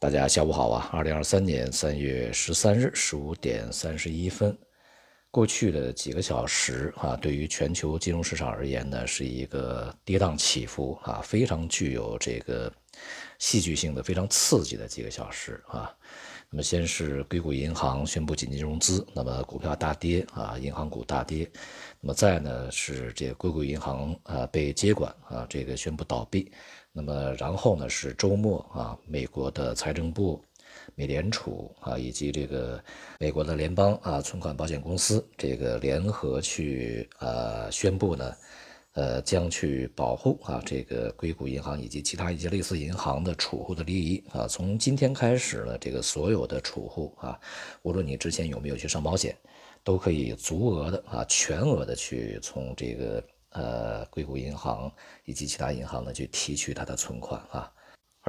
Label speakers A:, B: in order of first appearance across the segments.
A: 大家下午好啊！二零二三年三月十三日十五点三十一分，过去的几个小时啊，对于全球金融市场而言呢，是一个跌宕起伏啊，非常具有这个戏剧性的、非常刺激的几个小时啊。那么，先是硅谷银行宣布紧急融资，那么股票大跌啊，银行股大跌。那么再呢是这个硅谷银行啊被接管啊，这个宣布倒闭。那么然后呢是周末啊，美国的财政部、美联储啊以及这个美国的联邦啊存款保险公司这个联合去呃宣布呢。呃，将去保护啊，这个硅谷银行以及其他一些类似银行的储户的利益啊。从今天开始呢，这个所有的储户啊，无论你之前有没有去上保险，都可以足额的啊，全额的去从这个呃硅谷银行以及其他银行呢去提取他的存款啊，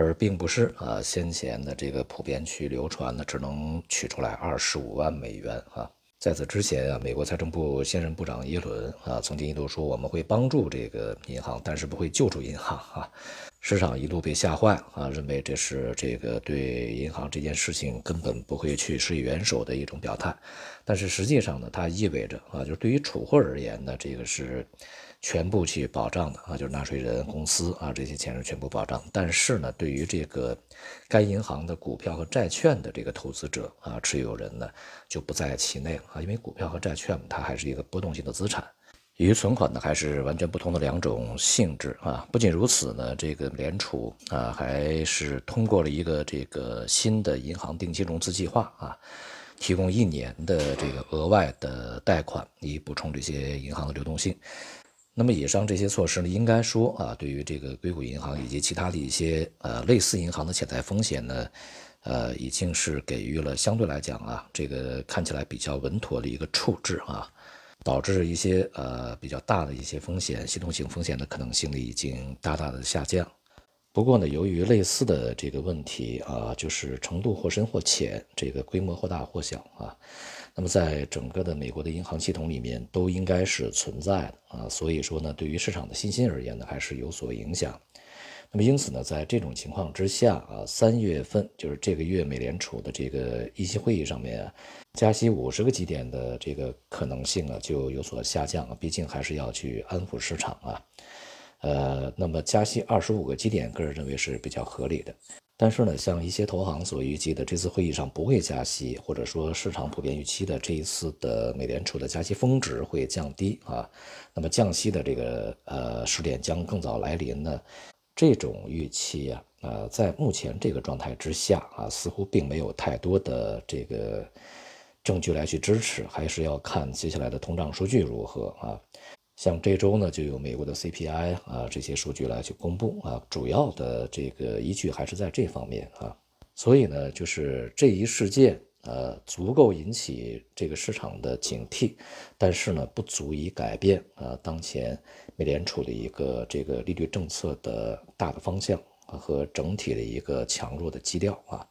A: 而并不是啊先前的这个普遍去流传的只能取出来二十五万美元啊。在此之前啊，美国财政部现任部长耶伦啊，曾经一度说我们会帮助这个银行，但是不会救助银行啊。市场一度被吓坏啊，认为这是这个对银行这件事情根本不会去施以援手的一种表态。但是实际上呢，它意味着啊，就是对于储户而言呢，这个是。全部去保障的啊，就是纳税人、公司啊，这些钱是全部保障。但是呢，对于这个该银行的股票和债券的这个投资者啊，持有人呢，就不在其内了啊，因为股票和债券它还是一个波动性的资产，与存款呢还是完全不同的两种性质啊。不仅如此呢，这个联储啊，还是通过了一个这个新的银行定期融资计划啊，提供一年的这个额外的贷款，以补充这些银行的流动性。那么以上这些措施呢，应该说啊，对于这个硅谷银行以及其他的一些呃类似银行的潜在风险呢，呃，已经是给予了相对来讲啊，这个看起来比较稳妥的一个处置啊，导致一些呃比较大的一些风险、系统性风险的可能性呢，已经大大的下降。不过呢，由于类似的这个问题啊，就是程度或深或浅，这个规模或大或小啊。那么，在整个的美国的银行系统里面，都应该是存在的啊。所以说呢，对于市场的信心而言呢，还是有所影响。那么，因此呢，在这种情况之下啊，三月份就是这个月美联储的这个议息会议上面啊，加息五十个基点的这个可能性啊，就有所下降啊。毕竟还是要去安抚市场啊。呃，那么加息二十五个基点，个人认为是比较合理的。但是呢，像一些投行所预计的这次会议上不会加息，或者说市场普遍预期的这一次的美联储的加息峰值会降低啊，那么降息的这个呃时点将更早来临呢？这种预期啊，呃，在目前这个状态之下啊，似乎并没有太多的这个证据来去支持，还是要看接下来的通胀数据如何啊。像这周呢，就有美国的 CPI 啊这些数据来去公布啊，主要的这个依据还是在这方面啊，所以呢，就是这一事件呃足够引起这个市场的警惕，但是呢，不足以改变啊当前美联储的一个这个利率政策的大的方向和整体的一个强弱的基调啊，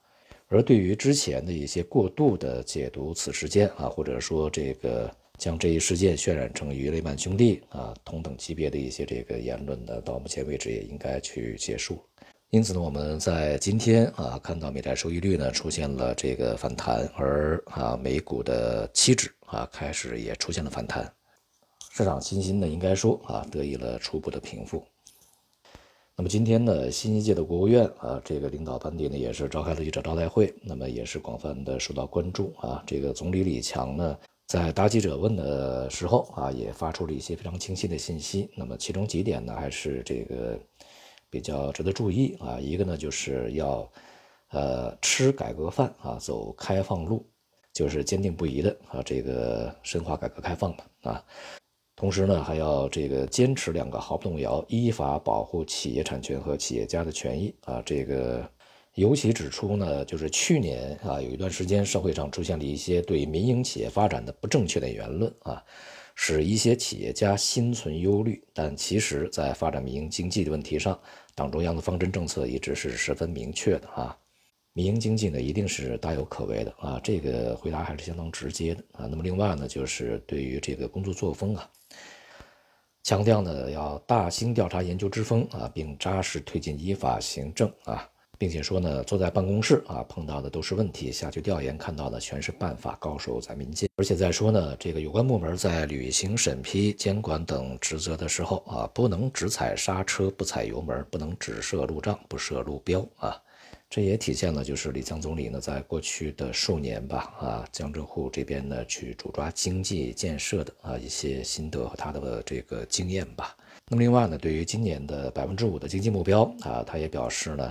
A: 而对于之前的一些过度的解读此事件啊，或者说这个。将这一事件渲染成与雷曼兄弟啊同等级别的一些这个言论呢，到目前为止也应该去结束了。因此呢，我们在今天啊看到美债收益率呢出现了这个反弹，而啊美股的期指啊开始也出现了反弹，市场信心呢应该说啊得以了初步的平复。那么今天呢，新一届的国务院啊这个领导班底呢也是召开了记者招待会，那么也是广泛的受到关注啊。这个总理李强呢。在答记者问的时候啊，也发出了一些非常清晰的信息。那么其中几点呢，还是这个比较值得注意啊。一个呢，就是要呃吃改革饭啊，走开放路，就是坚定不移的啊，这个深化改革开放嘛啊。同时呢，还要这个坚持两个毫不动摇，依法保护企业产权和企业家的权益啊，这个。尤其指出呢，就是去年啊，有一段时间社会上出现了一些对民营企业发展的不正确的言论啊，使一些企业家心存忧虑。但其实，在发展民营经济的问题上，党中央的方针政策一直是十分明确的啊。民营经济呢，一定是大有可为的啊。这个回答还是相当直接的啊。那么另外呢，就是对于这个工作作风啊，强调呢要大兴调查研究之风啊，并扎实推进依法行政啊。并且说呢，坐在办公室啊，碰到的都是问题；下去调研看到的全是办法，高手在民间。而且再说呢，这个有关部门在履行审批、监管等职责的时候啊，不能只踩刹车不踩油门，不能只设路障不设路标啊。这也体现了就是李强总理呢，在过去的数年吧啊，江浙沪这边呢去主抓经济建设的啊一些心得和他的这个经验吧。那么另外呢，对于今年的百分之五的经济目标啊，他也表示呢。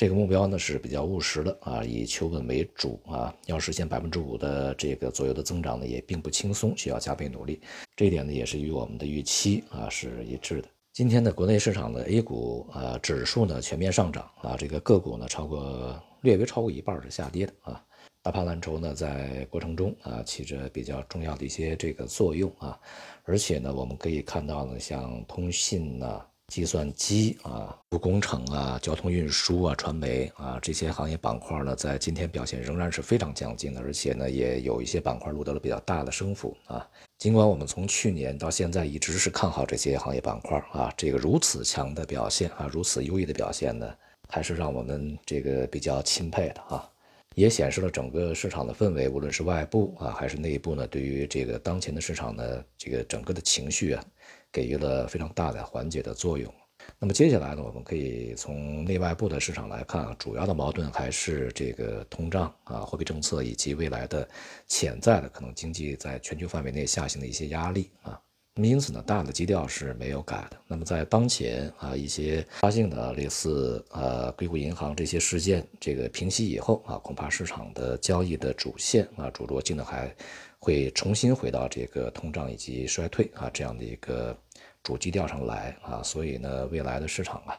A: 这个目标呢是比较务实的啊，以求稳为主啊。要实现百分之五的这个左右的增长呢，也并不轻松，需要加倍努力。这一点呢，也是与我们的预期啊是一致的。今天的国内市场的 A 股啊指数呢全面上涨啊，这个个股呢超过略微超过一半是下跌的啊。大盘蓝筹呢在过程中啊起着比较重要的一些这个作用啊，而且呢我们可以看到呢，像通信呢。计算机啊，工程啊，交通运输啊，传媒啊，这些行业板块呢，在今天表现仍然是非常强劲的，而且呢，也有一些板块录得了比较大的升幅啊。尽管我们从去年到现在一直是看好这些行业板块啊，这个如此强的表现啊，如此优异的表现呢，还是让我们这个比较钦佩的啊，也显示了整个市场的氛围，无论是外部啊还是内部呢，对于这个当前的市场呢，这个整个的情绪啊。给予了非常大的缓解的作用。那么接下来呢，我们可以从内外部的市场来看，主要的矛盾还是这个通胀啊、货币政策以及未来的潜在的可能经济在全球范围内下行的一些压力啊。那么因此呢，大的基调是没有改的。那么在当前啊一些发性的类似呃硅谷银行这些事件这个平息以后啊，恐怕市场的交易的主线啊主逻辑呢还。会重新回到这个通胀以及衰退啊这样的一个主基调上来啊，所以呢，未来的市场啊，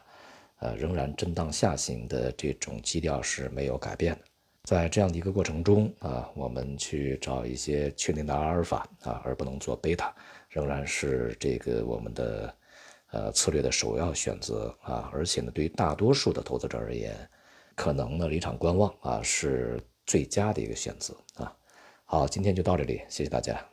A: 呃，仍然震荡下行的这种基调是没有改变的。在这样的一个过程中啊，我们去找一些确定的阿尔法啊，而不能做贝塔，仍然是这个我们的呃策略的首要选择啊。而且呢，对于大多数的投资者而言，可能呢离场观望啊是最佳的一个选择啊。好，今天就到这里，谢谢大家。